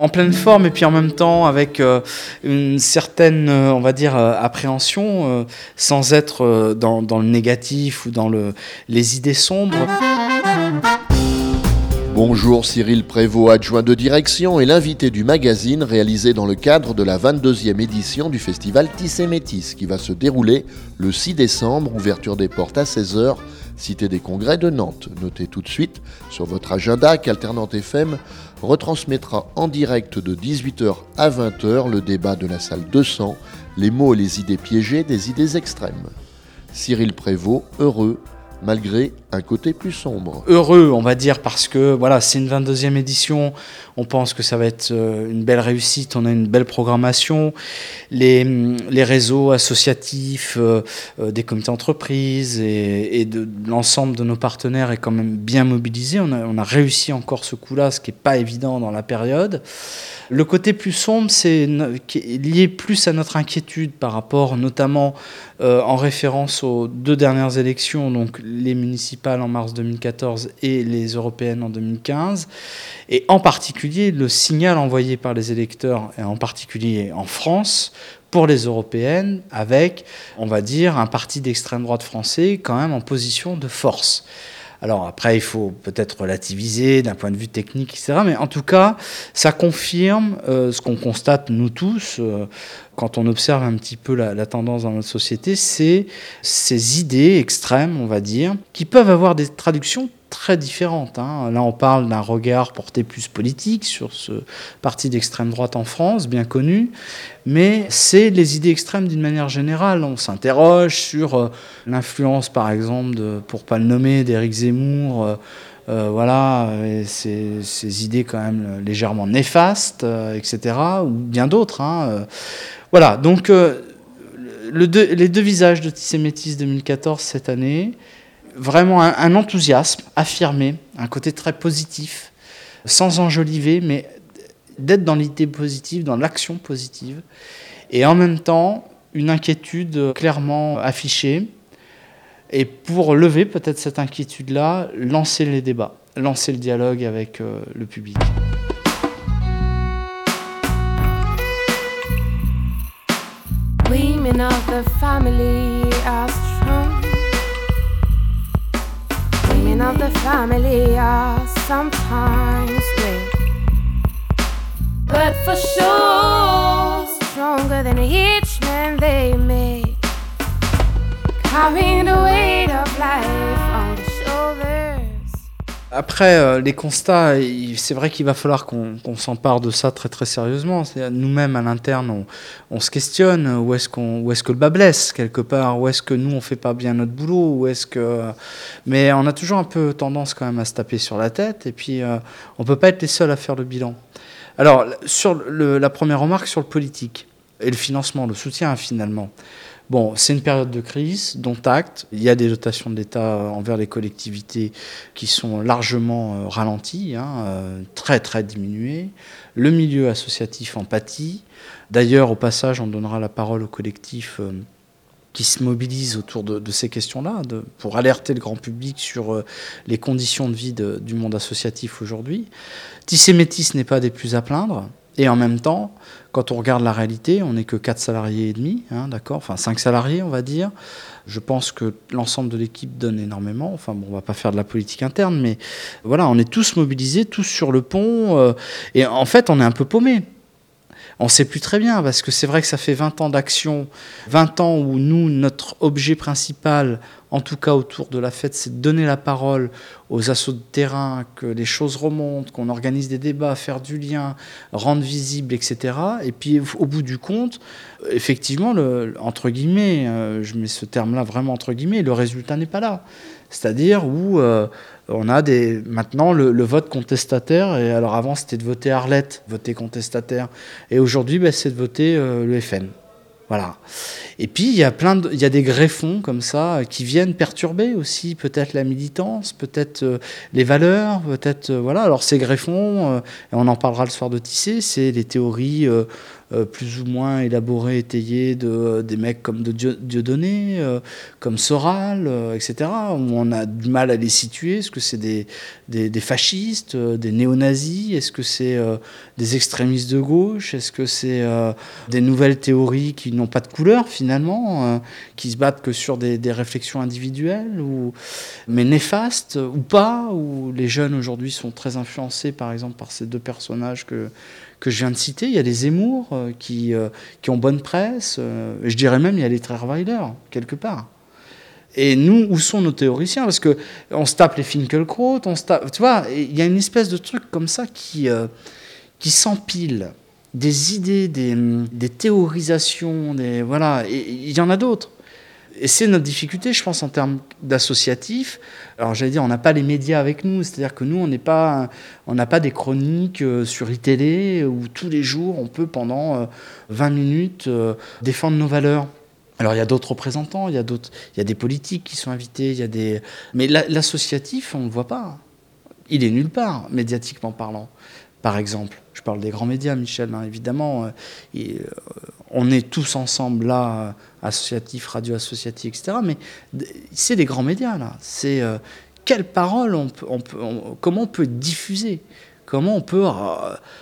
en pleine forme et puis en même temps avec euh, une certaine, euh, on va dire, euh, appréhension, sans être dans, le négatif ou dans le, les idées sombres. Bonjour Cyril Prévost, adjoint de direction et l'invité du magazine réalisé dans le cadre de la 22e édition du festival Tissé Métis qui va se dérouler le 6 décembre, ouverture des portes à 16h Cité des Congrès de Nantes. Notez tout de suite sur votre agenda qu'Alternante FM retransmettra en direct de 18h à 20h le débat de la salle 200, les mots et les idées piégées des idées extrêmes. Cyril Prévost, heureux malgré un côté plus sombre. Heureux, on va dire, parce que voilà, c'est une 22e édition. On pense que ça va être euh, une belle réussite. On a une belle programmation. Les, les réseaux associatifs, euh, euh, des comités d'entreprise et, de, l'ensemble de nos partenaires est quand même bien mobilisé. On a, on a réussi encore ce coup-là, ce qui n'est pas évident dans la période. Le côté plus sombre, c'est lié plus à notre inquiétude par rapport notamment en référence aux deux dernières élections, donc les municipales en mars 2014 et les européennes en 2015, et en particulier le signal envoyé par les électeurs, et en particulier en France, pour les européennes, avec, on va dire, un parti d'extrême droite français quand même en position de force. Alors après, il faut peut-être relativiser d'un point de vue technique, etc. Mais en tout cas, ça confirme euh, ce qu'on constate nous tous euh, quand on observe un petit peu la, tendance dans notre société, c'est ces idées extrêmes, on va dire, qui peuvent avoir des traductions très différentes. Hein. Là, on parle d'un regard porté plus politique sur ce parti d'extrême droite en France, bien connu, mais c'est les idées extrêmes d'une manière générale. On s'interroge sur euh, l'influence, par exemple, de, pour pas le nommer, d'Éric Zemmour. Euh, euh, voilà, ces, idées quand même légèrement néfastes, etc., ou bien d'autres. Hein, voilà, donc le les deux visages de Tissé Métis 2014 cette année, vraiment un, enthousiasme affirmé, un côté très positif, sans enjoliver, mais d'être dans l'idée positive, dans l'action positive, et en même temps une inquiétude clairement affichée. Et pour lever peut-être cette inquiétude-là, lancer les débats, lancer le dialogue avec euh, le public. Women of the family are strong. Women of the family are sometimes weak. But for sure, stronger than each man they make. Carrying the weight of life. Après, euh, les constats, c'est vrai qu'il va falloir qu'on s'empare de ça très très sérieusement. Nous-mêmes, à l'interne, on, se questionne où est-ce qu'on, est que le bas blesse quelque part, où est-ce que nous on fait pas bien notre boulot, où est-ce que. Mais on a toujours un peu tendance quand même à se taper sur la tête, et puis euh, on peut pas être les seuls à faire le bilan. Alors, sur la première remarque sur le politique et le financement, le soutien finalement. Bon, c'est une période de crise, dont acte. Il y a des dotations de l'État envers les collectivités qui sont largement euh, ralenties, hein, euh, très très diminuées. Le milieu associatif en pâtit. D'ailleurs, au passage, on donnera la parole au collectif euh, qui se mobilise autour de, ces questions-là, pour alerter le grand public sur les conditions de vie du monde associatif aujourd'hui. Tissé Métis n'est pas des plus à plaindre. Et en même temps, quand on regarde la réalité, on n'est que 4 salariés et demi, hein, d'accord Enfin 5 salariés, on va dire. Je pense que l'ensemble de l'équipe donne énormément. Enfin bon, on va pas faire de la politique interne, mais voilà, on est tous mobilisés, tous sur le pont. Euh, et en fait, on est un peu paumés on ne sait plus très bien, parce que c'est vrai que ça fait 20 ans d'action, 20 ans où nous, notre objet principal, en tout cas autour de la fête, c'est de donner la parole aux assauts de terrain, que les choses remontent, qu'on organise des débats, faire du lien, rendre visible, etc. Et puis au bout du compte, effectivement, entre guillemets, euh, je mets ce terme-là vraiment entre guillemets, le résultat n'est pas là. C'est-à-dire où euh, on a des, maintenant le, vote contestataire, et alors avant c'était de voter Arlette, voter contestataire, et aujourd'hui ben, c'est de voter euh, le FN. Voilà. Et puis il y a plein il y a des greffons comme ça qui viennent perturber aussi peut-être la militance, peut-être euh, les valeurs, peut-être voilà. Alors ces greffons, et on en parlera le soir de Tissé, c'est les théories plus ou moins élaborés, étayés de des mecs comme de Dieudonné, comme Soral, etc. On a du mal à les situer. Est-ce que c'est des, des, fascistes, des néo-nazis? Est-ce que c'est des extrémistes de gauche? Est-ce que c'est des nouvelles théories qui n'ont pas de couleur finalement, qui se battent que sur des, des réflexions individuelles, ou, mais néfastes ou pas, où les jeunes aujourd'hui sont très influencés par exemple par ces deux personnages que, que je viens de citer. Il y a les Zemmour euh, qui, euh, qui ont bonne presse, euh, je dirais même il y a les Trerweiler, quelque part. Et nous, où sont nos théoriciens? Parce que on se tape les Finkelkraut, on se tape, tu vois, il y a une espèce de truc comme ça qui, qui s'empile. Des idées, des, des, théorisations, des, voilà, il y en a d'autres. Et c'est notre difficulté, je pense, en termes d'associatif. Alors j'allais dire, on n'a pas les médias avec nous, c'est-à-dire que nous, on n'est pas, on n'a pas des chroniques euh, sur iTélé où tous les jours, on peut pendant 20 euh, minutes euh, défendre nos valeurs. Alors il y a d'autres représentants, il y a d'autres, il y a des politiques qui sont invités, il y a des, mais l'associatif, on ne le voit pas. Il est nulle part, médiatiquement parlant par exemple. Je parle des grands médias, Michel, hein, évidemment. Euh, euh, on est tous ensemble là, euh, associatifs, radio associatifs, etc. Mais c'est des grands médias, là. C'est quelle parole on peut, comment on peut diffuser? Comment on peut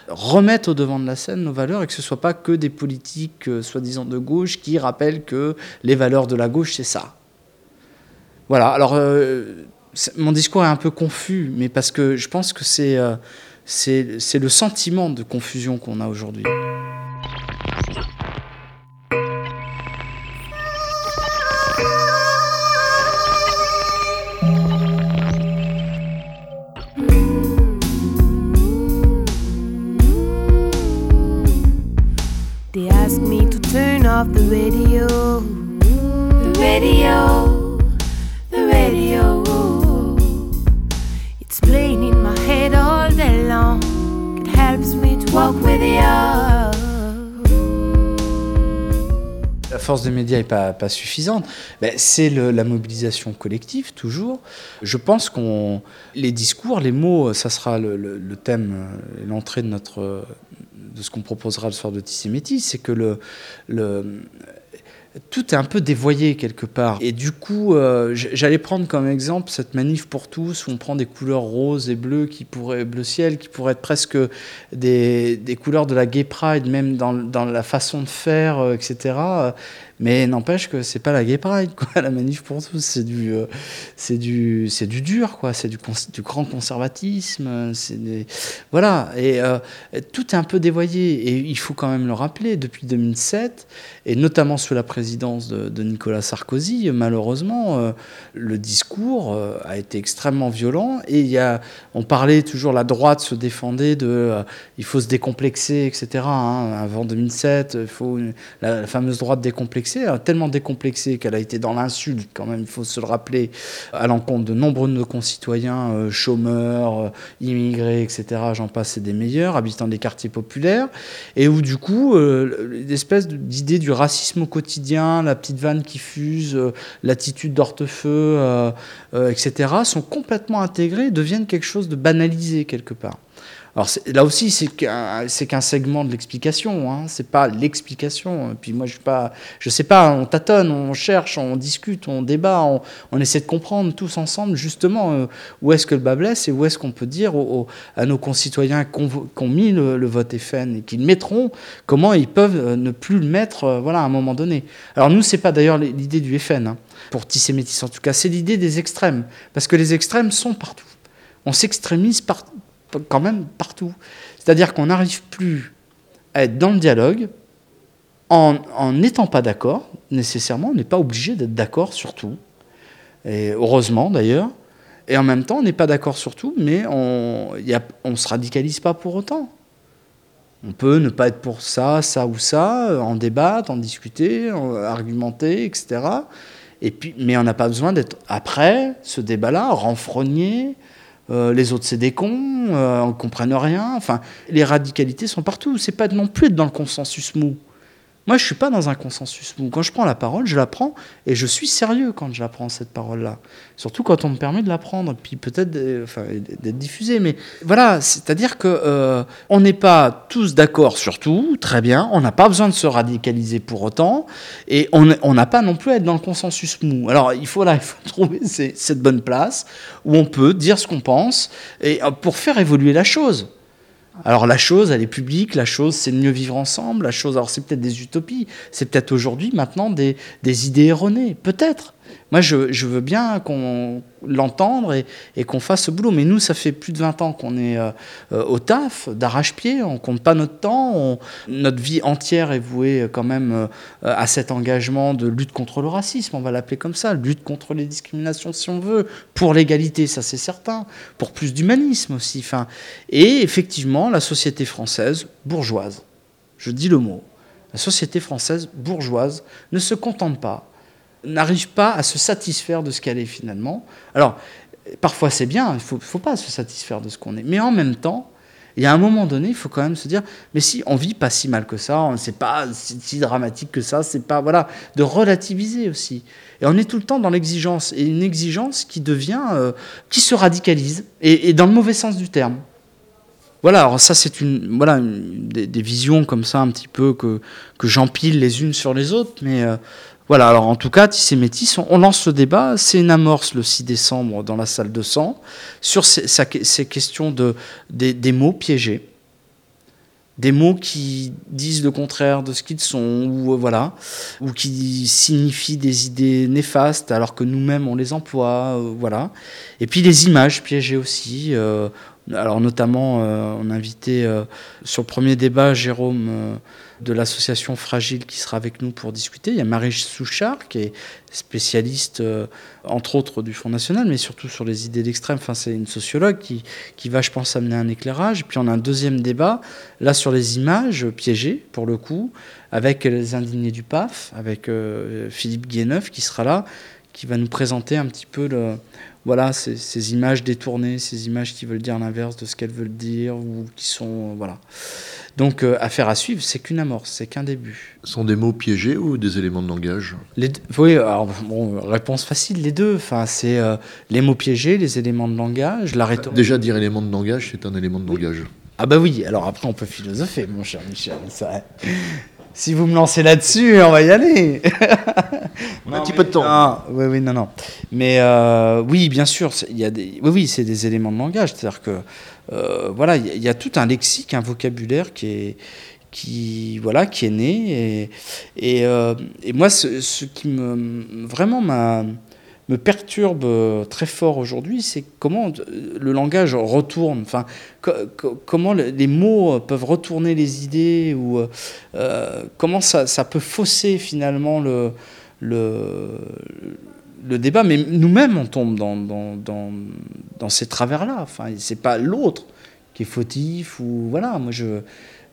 remettre au devant de la scène nos valeurs et que ce ne soit pas que des politiques soi-disant de gauche qui rappellent que les valeurs de la gauche, c'est ça. Voilà, alors mon discours est un peu confus, mais parce que je pense que c'est c'est le sentiment de confusion qu'on a aujourd'hui. Force des médias n'est pas, suffisante. Ben, c'est la mobilisation collective, toujours. Je pense qu'on. Les discours, les mots, ça sera le, le, le thème, euh, l'entrée de notre de ce qu'on proposera le soir de Tissé Métis, c'est que le, tout est un peu dévoyé quelque part. Et du coup, euh, j'allais prendre comme exemple cette manif pour tous où on prend des couleurs roses et bleues qui pourraient, bleu ciel, qui pourraient être presque des, des couleurs de la gay pride, même dans, dans la façon de faire, euh, etc. Mais n'empêche que c'est pas la gay pride, quoi, la manif pour tous. C'est du, euh, c'est du, c'est du dur, quoi. C'est du, grand conservatisme. Voilà. Et euh, tout est un peu dévoyé. Et il faut quand même le rappeler. Depuis 2007, et notamment sous la présidence de, Nicolas Sarkozy, malheureusement, euh, le discours a été extrêmement violent. Et il y a, on parlait toujours la droite se défendait de, il faut se décomplexer, etc. Hein. avant 2007, il faut la fameuse droite décomplexée tellement décomplexée qu'elle a été dans l'insulte, quand même, il faut se le rappeler, à l'encontre de nombreux de nos concitoyens, euh, chômeurs, euh, immigrés, etc., j'en passe, c'est des meilleurs, habitants des quartiers populaires, et où du coup, euh, l'espèce d'idée du racisme au quotidien, la petite vanne qui fuse, l'attitude d'hortefeux, etc., sont complètement intégrées, deviennent quelque chose de banalisé quelque part. Alors là aussi, c'est qu'un segment de l'explication, hein. c'est pas l'explication. Puis moi, je ne pas, je sais pas, on tâtonne, on cherche, on discute, on débat, on, essaie de comprendre tous ensemble justement euh, où est-ce que le bas blesse et où est-ce qu'on peut dire à nos concitoyens qui ont, mis le, vote FN et qui le mettront, comment ils peuvent euh, ne plus le mettre, euh, voilà, à un moment donné. Alors nous, c'est pas d'ailleurs l'idée du FN. Hein, pour tisser métis en tout cas, c'est l'idée des extrêmes, parce que les extrêmes sont partout. On s'extrémise partout quand même partout. C'est-à-dire qu'on n'arrive plus à être dans le dialogue en n'étant pas d'accord, nécessairement, on n'est pas obligé d'être d'accord sur tout, et heureusement d'ailleurs, et en même temps on n'est pas d'accord sur tout, mais on ne se radicalise pas pour autant. On peut ne pas être pour ça, ça ou ça, en débattre, en discuter, en argumenter, etc. Et puis, mais on n'a pas besoin d'être, après ce débat-là, renfrogné, euh, les autres c'est des cons, euh, on ne comprenne rien. Enfin, les radicalités sont partout. C'est pas non plus être dans le consensus mou. Moi, je suis pas dans un consensus mou. Quand je prends la parole, je la prends et je suis sérieux quand je la prends, cette parole-là. Surtout quand on me permet de la prendre, puis peut-être d'être diffusée. Mais voilà, c'est-à-dire que euh, on n'est pas tous d'accord sur tout, très bien. On n'a pas besoin de se radicaliser pour autant. Et on n'a pas non plus à être dans le consensus mou. Alors, il faut, là, il faut trouver cette bonne place où on peut dire ce qu'on pense et euh, pour faire évoluer la chose. Alors la chose, elle est publique, la chose, c'est de mieux vivre ensemble, la chose, alors c'est peut-être des utopies, c'est peut-être aujourd'hui, maintenant, des, des idées erronées, peut-être. Moi, je, veux bien qu'on l'entendre et, qu'on fasse ce boulot. Mais nous, ça fait plus de 20 ans qu'on est euh, euh, au taf, d'arrache-pied. On compte pas notre temps. notre vie entière est vouée euh, quand même à cet engagement de lutte contre le racisme. On va l'appeler comme ça. Lutte contre les discriminations, si on veut. Pour l'égalité, ça c'est certain. Pour plus d'humanisme aussi. Et effectivement, la société française bourgeoise, je dis le mot, la société française bourgeoise ne se contente pas n'arrive pas à se satisfaire de ce qu'elle est finalement. Alors, parfois c'est bien, il ne faut, pas se satisfaire de ce qu'on est. Mais en même temps, il y a un moment donné, il faut quand même se dire, mais si on vit pas si mal que ça, c'est pas si dramatique que ça, c'est pas voilà, de relativiser aussi. Et on est tout le temps dans l'exigence et une exigence qui devient, euh, qui se radicalise et, dans le mauvais sens du terme. Voilà, alors ça c'est une voilà des, visions comme ça un petit peu que que j'empile les unes sur les autres, mais euh, voilà, alors en tout cas, Tissé Métis, on, lance le débat. C'est une amorce le 6 décembre dans la salle de sang sur ces, questions de, des, mots piégés. Des mots qui disent le contraire de ce qu'ils sont, ou euh, voilà, ou qui signifient des idées néfastes alors que nous-mêmes on les emploie, euh, voilà. Et puis les images piégées aussi. Euh, alors notamment, on a invité sur le premier débat Jérôme de l'association Fragile qui sera avec nous pour discuter. Il y a Marie Souchard qui est spécialiste, euh, entre autres, du Front National, mais surtout sur les idées d'extrême. Enfin, c'est une sociologue qui, qui va, je pense, amener un éclairage. puis on a un deuxième débat, là, sur les images piégées, pour le coup, avec les indignés du PAF, avec euh, Philippe Guéneuf qui sera là, qui va nous présenter un petit peu le, voilà, ces, ces, images détournées, ces images qui veulent dire l'inverse de ce qu'elles veulent dire, ou qui sont... voilà. Donc, euh, affaire à suivre, c'est qu'une amorce, c'est qu'un début. Sont des mots piégés ou des éléments de langage? Les Oui, alors, bon, réponse facile, les deux. Enfin, c'est euh, les mots piégés, les éléments de langage, la rhétorique. Déjà, dire élément de langage, c'est un élément de langage. Ah bah oui, alors après, on peut philosopher, mon cher Michel. Si vous me lancez là-dessus, on va y aller. on a un petit peu de temps. oui, oui, non, non. Mais euh, oui, bien sûr, il y a des, oui, oui, c'est des éléments de langage. C'est-à-dire que euh, voilà, il y, a tout un lexique, un vocabulaire qui est, qui, voilà, qui est né. Et, et, euh, moi, ce, qui me, vraiment me perturbe très fort aujourd'hui, c'est comment le langage retourne, enfin, comment les mots peuvent retourner les idées, ou euh, comment ça, peut fausser finalement le, le, débat, mais nous-mêmes, on tombe dans, ces travers-là. Enfin, c'est pas l'autre qui est fautif ou voilà. Moi, je,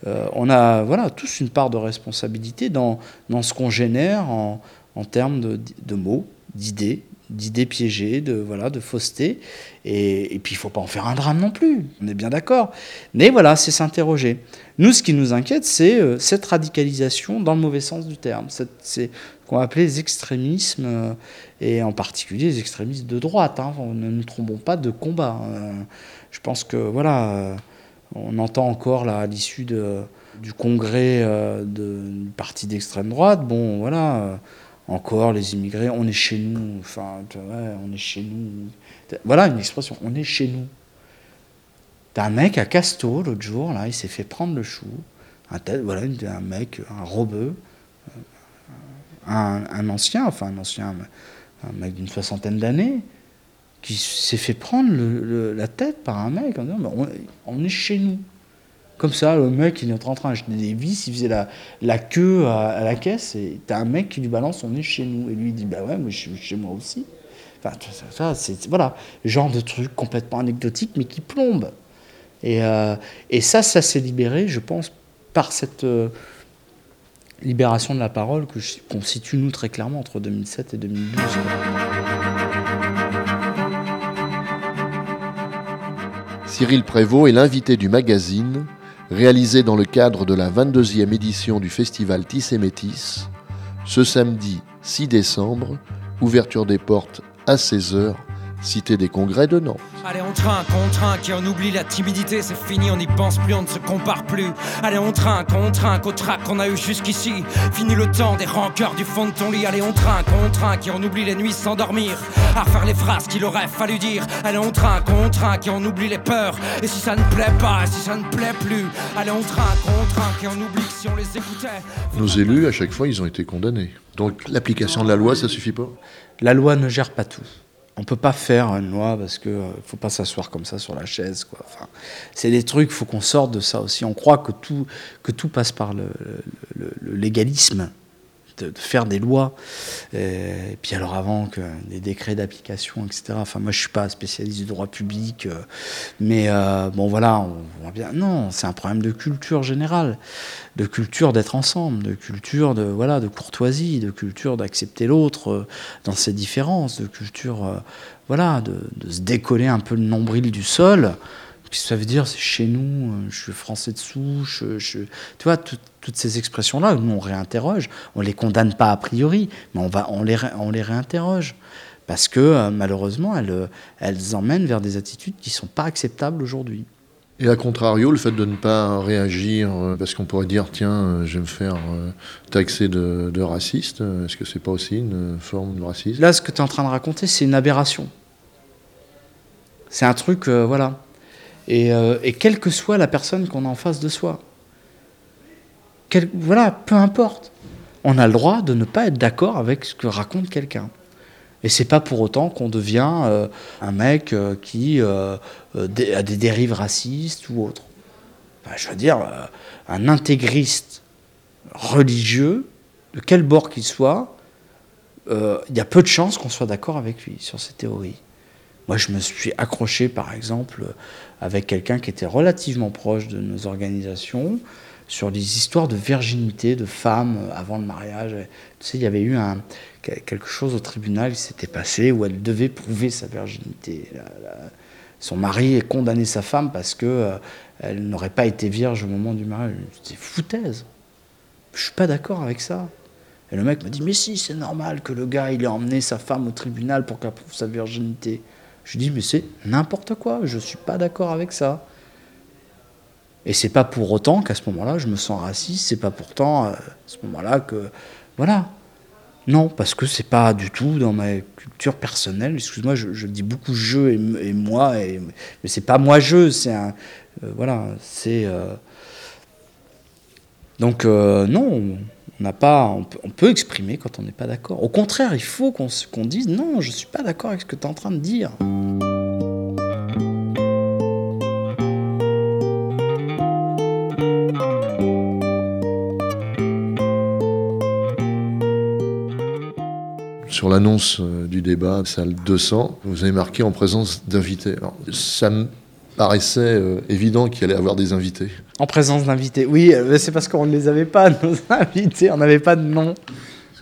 euh, on a voilà tous une part de responsabilité dans, ce qu'on génère en, en termes de, de mots, d'idées, d'idées piégées, de voilà, de fausseté. Et, puis il faut pas en faire un drame non plus. On est bien d'accord. Mais voilà, c'est s'interroger. Nous, ce qui nous inquiète, c'est euh, cette radicalisation dans le mauvais sens du terme. C'est ce qu'on va les extrémismes, euh, et en particulier les extrémismes de droite. Hein. Ne nous trompons pas de combat. Hein. je pense que voilà, on entend encore là, à l'issue du congrès de, du parti d'extrême droite, bon voilà encore les immigrés, on est chez nous, enfin, on est chez nous. Voilà une expression, on est chez nous. T'as un mec à Casto l'autre jour, là, il s'est fait prendre le chou. Un voilà, un mec, un robeux, un, ancien, enfin un ancien, un mec d'une soixantaine d'années, qui s'est fait prendre la tête par un mec en disant on est chez nous. Comme ça, le mec, il est en train d'acheter des vis, il faisait la, la queue à, la caisse, et t'as un mec qui lui balance, on est chez nous. Et lui, il dit, bah ouais, moi, je suis chez moi aussi. Enfin, ça, c'est, voilà, genre de truc complètement anecdotique, mais qui plombe. Et, euh, ça, ça s'est libéré, je pense, par cette euh, libération de la parole que qu'on situe, nous, très clairement, entre 2007 et 2012. Cyril Prévost est l'invité du magazine réalisé dans le cadre de la 22e édition du festival Tissé Métis, ce samedi 6 décembre, ouverture des portes à 16h cité des congrès de Nantes. Allez, on trinque, on trinque et on oublie la timidité, c'est fini, on n'y pense plus, on ne se compare plus. Allez, on trinque, on trinque au trac qu'on a eu jusqu'ici. Fini le temps des rancœurs du fond de ton lit. Allez, on trinque, on trinque et on oublie les nuits sans dormir. À refaire les phrases qu'il aurait fallu dire. Allez, on trinque, on trinque et on oublie les peurs. Et si ça ne plaît pas, si ça ne plaît plus. Allez, on trinque, on trinque et on oublie que si on les écoutait. Nos élus, à chaque fois, ils ont été condamnés. Donc l'application de la loi, ça suffit pas? La loi ne gère pas tout on peut pas faire une loi parce que euh, faut pas s'asseoir comme ça sur la chaise quoi. Enfin, c'est des trucs, faut qu'on sorte de ça aussi. On croit que tout que tout passe par le légalisme de, faire des lois. Euh, et, puis alors avant que des décrets d'application, etc. Enfin moi je suis pas spécialiste du droit public, euh, mais euh, bon voilà, on voit bien. Non, c'est un problème de culture générale, de culture d'être ensemble, de culture de voilà de courtoisie, de culture d'accepter l'autre dans ses différences, de culture voilà de, de, se décoller un peu le nombril du sol ça veut dire C'est chez nous, euh, je suis français de souche. Je, tu vois, toutes ces expressions-là, nous, on réinterroge. On ne les condamne pas a priori, mais on, va, on, les, on les réinterroge. Parce que, euh, malheureusement, elles, euh, elles emmènent vers des attitudes qui ne sont pas acceptables aujourd'hui. Et à contrario, le fait de ne pas réagir, parce qu'on pourrait dire, tiens, je vais me faire taxer de, de raciste, est-ce que c'est pas aussi une forme de racisme? Là, ce que tu es en train de raconter, c'est une aberration. C'est un truc, voilà. Euh, et, quelle que soit la personne qu'on a en face de soi. voilà, peu importe. On a le droit de ne pas être d'accord avec ce que raconte quelqu'un. Et c'est pas pour autant qu'on devient euh, un mec euh, qui a des dérives racistes ou autres. je veux dire, un intégriste religieux, de quel bord qu'il soit, il y a peu de chances qu'on soit d'accord avec lui sur ces théories. Moi, je me suis accroché, par exemple, avec quelqu'un qui était relativement proche de nos organisations sur les histoires de virginité de femmes avant le mariage. Tu sais, il y avait eu quelque chose au tribunal qui s'était passé où elle devait prouver sa virginité. son mari est condamné sa femme parce que euh, elle n'aurait pas été vierge au moment du mariage. C'est foutaise. Je suis pas d'accord avec ça. Et le mec m'a dit mais si c'est normal que le gars il ait emmené sa femme au tribunal pour qu'elle prouve sa virginité. Je dis, mais c'est n'importe quoi, je ne suis pas d'accord avec ça. Et c'est pas pour autant qu'à ce moment-là, je me sens raciste, c'est pas pourtant euh, à ce moment-là que. Voilà. Non, parce que c'est pas du tout dans ma culture personnelle. Excuse-moi, je, dis beaucoup je et, moi, et, mais c'est pas moi je, c'est un. Euh, voilà, c'est. Euh, donc, non, on peut, exprimer quand on n'est pas d'accord. Au contraire, il faut qu'on dise non, je ne suis pas d'accord avec ce que tu es en train de dire. Sur l'annonce euh, du débat, salle 200, vous avez marqué en présence d'invités. Paraissait euh, évident qu'il allait avoir des invités. En présence d'invités, oui, euh, c'est parce qu'on ne les avait pas, nos invités, on n'avait pas de nom.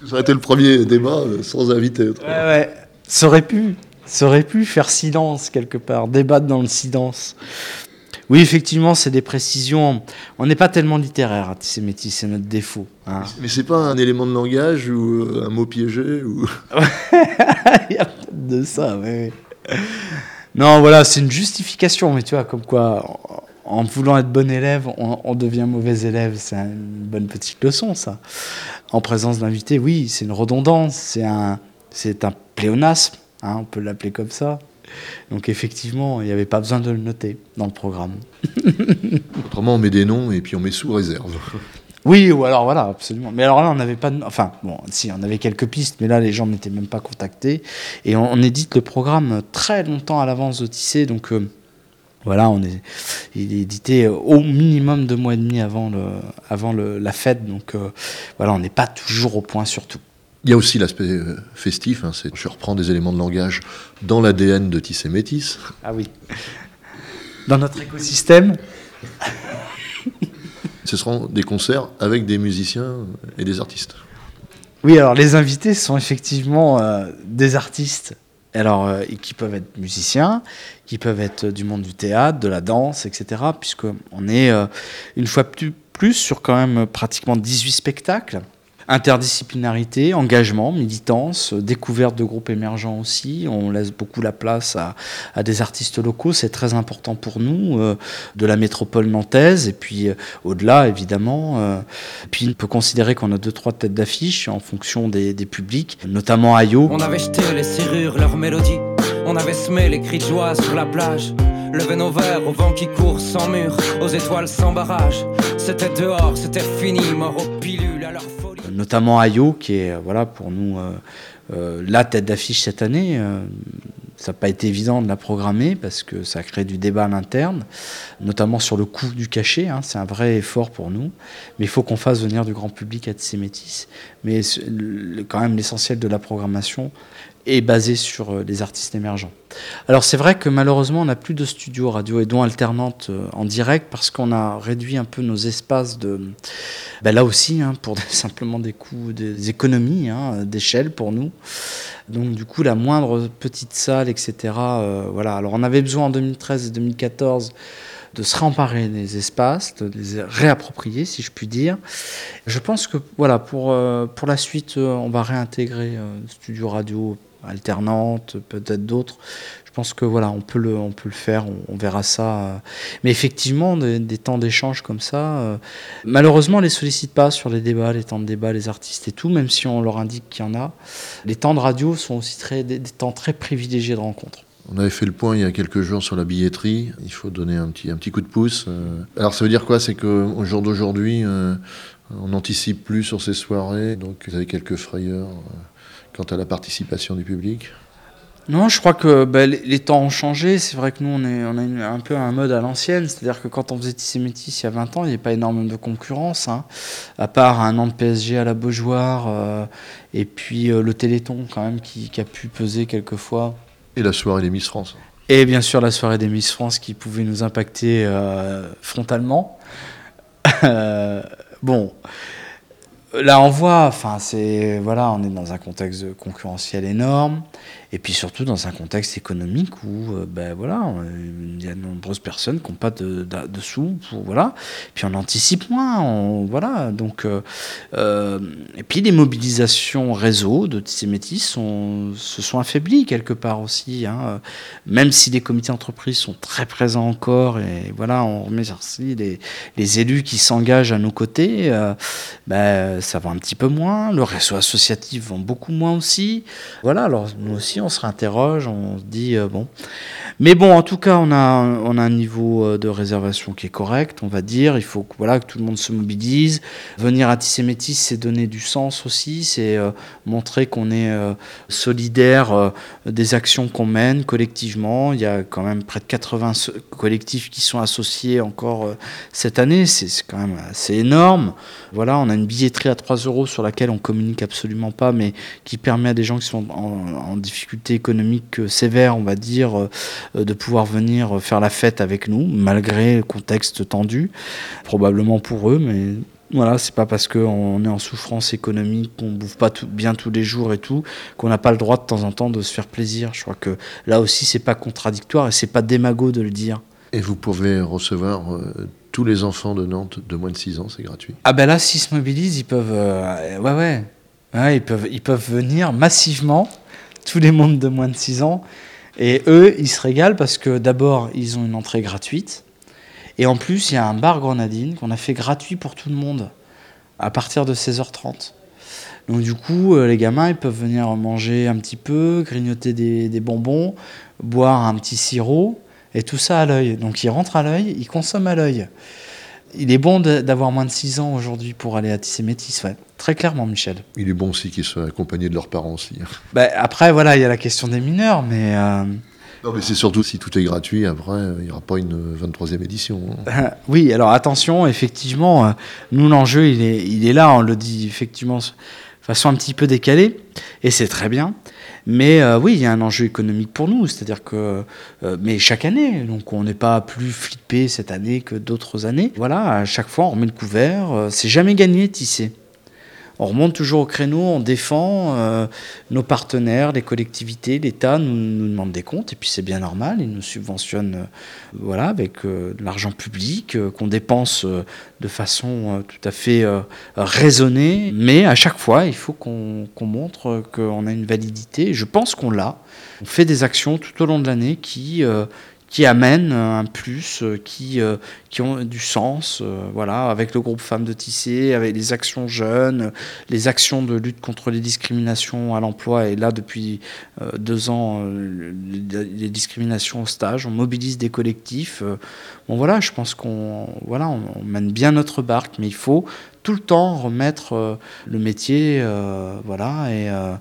Ça aurait été le premier débat euh, sans invité. Ouais, ouais, ça aurait pu, ça aurait pu faire silence quelque part, débattre dans le silence. Oui, effectivement, c'est des précisions. On n'est pas tellement littéraire, antisémitisme, c'est notre défaut. Hein. Mais c'est pas un élément de langage ou un mot piégé ou... Il y a de ça, oui. Non, voilà, c'est une justification, mais tu vois, comme quoi, en, voulant être bon élève, on, devient mauvais élève. C'est une bonne petite leçon, ça. En présence d'invités, oui, c'est une redondance, c'est un, c'est un pléonasme, hein, on peut l'appeler comme ça. Donc effectivement, il n'y avait pas besoin de le noter dans le programme. Autrement, on met des noms et puis on met sous réserve. Oui, ou alors voilà, absolument. Mais alors là, on n'avait pas de... Enfin, bon, si, on avait quelques pistes, mais là, les gens n'étaient même pas contactés. Et on, édite le programme très longtemps à l'avance de Tissé, donc... Euh, voilà, on est, il est édité au minimum deux mois et demi avant, le, avant le, la fête, donc euh, voilà, on n'est pas toujours au point sur tout. Il y a aussi l'aspect euh, festif, hein, je reprends des éléments de langage dans l'ADN de Tissé Métis. Ah oui. Dans notre écosystème ce seront des concerts avec des musiciens et des artistes. Oui, alors les invités sont effectivement euh, des artistes Alors, qui peuvent être musiciens, qui peuvent être du monde du théâtre, de la danse, etc. Puisqu'on est une fois plus, plus sur quand même pratiquement 18 spectacles. Interdisciplinarité, engagement, militance, découverte de groupes émergents aussi. On laisse beaucoup la place à, des artistes locaux, c'est très important pour nous, euh, de la métropole nantaise, et puis euh, au-delà évidemment. Euh, puis on peut considérer qu'on a deux, trois têtes d'affiche en fonction des, publics, notamment Ayo. On avait jeté les serrures, leur mélodie, on avait semé les cris de joie sur la plage. Levé nos verres au vent qui court sans mur, aux étoiles sans barrage. C'était dehors, c'était fini, mort aux pilules à leur notamment Ayo, qui est voilà, pour nous euh, euh, la tête d'affiche cette année. Euh, ça n'a pas été évident de la programmer parce que ça crée du débat à l'interne, notamment sur le coût du cachet. Hein, c'est un vrai effort pour nous. Mais il faut qu'on fasse venir du grand public à Métis. Mais quand même, l'essentiel de la programmation est basé sur les artistes émergents. Alors c'est vrai que malheureusement on n'a plus de studios radio et dont alternantes en direct parce qu'on a réduit un peu nos espaces de ben là aussi, hein, pour simplement des coûts, des économies hein, d'échelle pour nous. Donc du coup, la moindre petite salle, etc. Euh, voilà. Alors on avait besoin en 2013 et 2014 de se remparer des espaces, de les réapproprier, si je puis dire. Je pense que voilà, pour, euh, pour la suite, euh, on va réintégrer studio radio alternante, peut-être d'autres. Je pense que voilà, on peut le, on peut le faire, on, verra ça. Euh. Mais effectivement, des, temps d'échange comme ça, euh, malheureusement, on les sollicite pas sur les débats, les temps de débat, les artistes et tout, même si on leur indique qu'il y en a. Les temps de radio sont aussi très, des, temps très privilégiés de rencontre. On avait fait le point il y a quelques jours sur la billetterie. Il faut donner un petit, un petit coup de pouce. Euh. Alors ça veut dire quoi? C'est qu'au jour d'aujourd'hui, on n'anticipe plus sur ces soirées. Donc vous avez quelques frayeurs quant à la participation du public non, je crois que ben, les, temps ont changé. C'est vrai que nous, on, est, on a un peu un mode à l'ancienne. C'est-à-dire que quand on faisait Tissé Métis il y a 20 ans, il n'y avait pas énormément de concurrence. Hein. à part un an de PSG à la Beaujoire euh, et puis euh, le Téléthon, quand même, qui, a pu peser quelquefois. Et la soirée des Miss France. Et bien sûr, la soirée des Miss France qui pouvait nous impacter euh, frontalement. bon. Là, on voit, enfin, c'est voilà, on est dans un contexte concurrentiel énorme. Et puis surtout dans un contexte économique où euh, ben voilà, il y a de nombreuses personnes qui n'ont pas de, sous. Pour, voilà. Puis on anticipe moins. Voilà. Donc, euh, euh, et puis les mobilisations réseau de métis sont, se sont affaiblies quelque part aussi. Hein. Même si les comités d'entreprise sont très présents encore. Et voilà, on remercie les, les élus qui s'engagent à nos côtés. ben, ça va un petit peu moins. Le réseau associatif vend beaucoup moins aussi. Voilà, alors nous aussi on se réinterroge, on se dit euh, bon. Mais bon, en tout cas, on a, un niveau euh, de réservation qui est correct, on va dire. Il faut que, voilà, que tout le monde se mobilise. Venir à Tissémétis, c'est donner du sens aussi, c'est euh, montrer qu'on est solidaire des actions qu'on mène collectivement. Il y a quand même près de 80 collectifs qui sont associés encore cette année. C'est quand même assez énorme. Voilà, on a une billetterie à 3 euros sur laquelle on communique absolument pas, mais qui permet à des gens qui sont en difficulté économique sévère, on va dire, euh, de pouvoir venir faire la fête avec nous, malgré le contexte tendu, probablement pour eux, mais voilà, c'est pas parce qu'on est en souffrance économique, qu'on bouffe pas tout, bien tous les jours et tout, qu'on n'a pas le droit de temps en temps de se faire plaisir. Je crois que là aussi, c'est pas contradictoire et c'est pas démago de le dire. Et vous pouvez recevoir euh, tous les enfants de Nantes de moins de 6 ans, c'est gratuit Ah ben là, s'ils se mobilisent, ils peuvent, euh, ouais, ouais, ouais, ils peuvent, ils peuvent venir massivement tous les mondes de moins de 6 ans. Et eux, ils se régalent parce que d'abord, ils ont une entrée gratuite. Et en plus, il y a un bar grenadine qu'on a fait gratuit pour tout le monde à partir de 16h30. Donc du coup, euh, les gamins, ils peuvent venir manger un petit peu, grignoter des, des bonbons, boire un petit sirop, et tout ça à l'œil. Donc ils rentrent à l'œil, ils consomment à l'œil il est bon d'avoir moins de 6 ans aujourd'hui pour aller à Tissé Métis, ouais. Très clairement, Michel. Il est bon aussi qu'ils soient accompagnés de leurs parents aussi. Bah, après, voilà, il y a la question des mineurs, mais. Euh, non, mais c'est surtout si tout est gratuit, après, il n'y aura pas une 23e édition. Hein. oui, alors attention, effectivement, euh, nous, l'enjeu, il est, il est là, on le dit effectivement de façon un petit peu décalée, et c'est très bien. Mais euh, oui, il y a un enjeu économique pour nous, c'est-à-dire que, euh, mais chaque année, donc on n'est pas plus flippé cette année que d'autres années. Voilà, à chaque fois on remet le couvert, euh, c'est jamais gagné, tissé. On remonte toujours au créneau, on défend euh, nos partenaires, les collectivités, l'État nous, demandent des comptes, et puis c'est bien normal, ils nous subventionnent euh, voilà, avec euh, de l'argent public qu'on dépense de façon tout à fait raisonnée, mais à chaque fois, il faut qu'on montre qu'on a une validité, je pense qu'on l'a. On fait des actions tout au long de l'année qui qui amènent un plus, euh, qui, euh, qui ont du sens, euh, voilà, avec le groupe Femmes de Tissé, avec les actions jeunes, les actions de lutte contre les discriminations à l'emploi, et là depuis deux ans, les discriminations au stage, on mobilise des collectifs. Bon voilà, je pense qu'on voilà, on, mène bien notre barque, mais il faut tout le temps remettre le métier, voilà, et euh,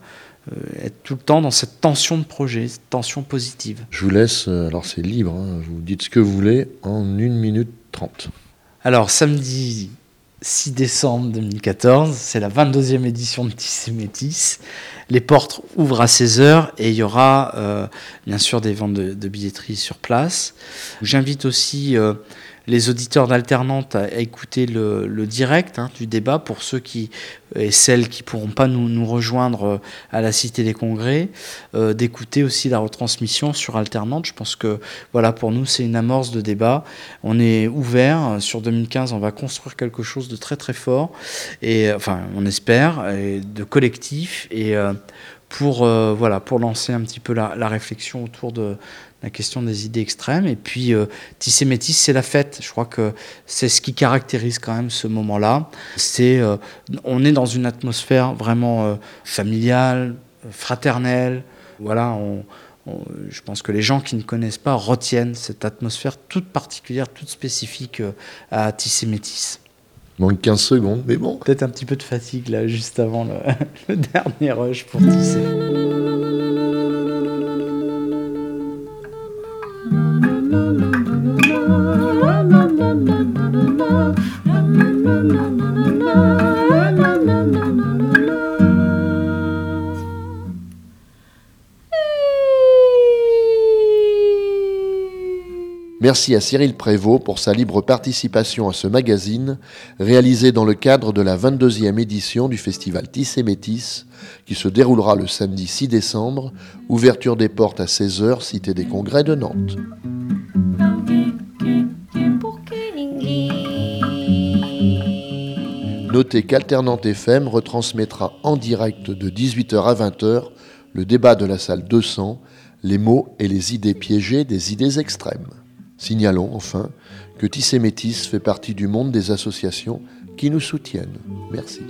être tout le temps dans cette tension de projet, cette tension positive. Je vous laisse, euh, alors c'est libre, hein, vous dites ce que vous voulez en 1 minute 30. Alors samedi 6 décembre 2014, c'est la 22e édition de Tissé Métis. Les portes ouvrent à 16h et il y aura euh, bien sûr des ventes de, billetterie sur place. J'invite aussi les auditeurs d'alternante à, écouter le, direct hein, du débat pour ceux qui et celles qui pourront pas nous, nous rejoindre euh, à la Cité des Congrès, euh, d'écouter aussi la retransmission sur alternante. Je pense que voilà pour nous c'est une amorce de débat. On est ouvert sur 2015, on va construire quelque chose de très très fort et enfin on espère et de collectif et euh, pour, voilà, pour lancer un petit peu la réflexion autour de, la question des idées extrêmes. Et puis, euh, Tissé Métis, c'est la fête. Je crois que c'est ce qui caractérise quand même ce moment-là. C'est, euh, on est dans une atmosphère vraiment euh, familiale, fraternelle. Voilà, je pense que les gens qui ne connaissent pas retiennent cette atmosphère toute particulière, toute spécifique à Tissé Métis. Manque 15 secondes, mais bon. Peut-être un petit peu de fatigue là, juste avant le, le dernier rush pour Tissé. Merci à Cyril Prévost pour sa libre participation à ce magazine, réalisé dans le cadre de la 22e édition du festival Tissé Métis, qui se déroulera le samedi 6 décembre, ouverture des portes à 16h, cité des congrès de Nantes. Notez qu'Alternante FM retransmettra en direct de 18h à 20h le débat de la salle 200, les mots et les idées piégées des idées extrêmes. Signalons enfin que Tissé Métis fait partie du monde des associations qui nous soutiennent. Merci.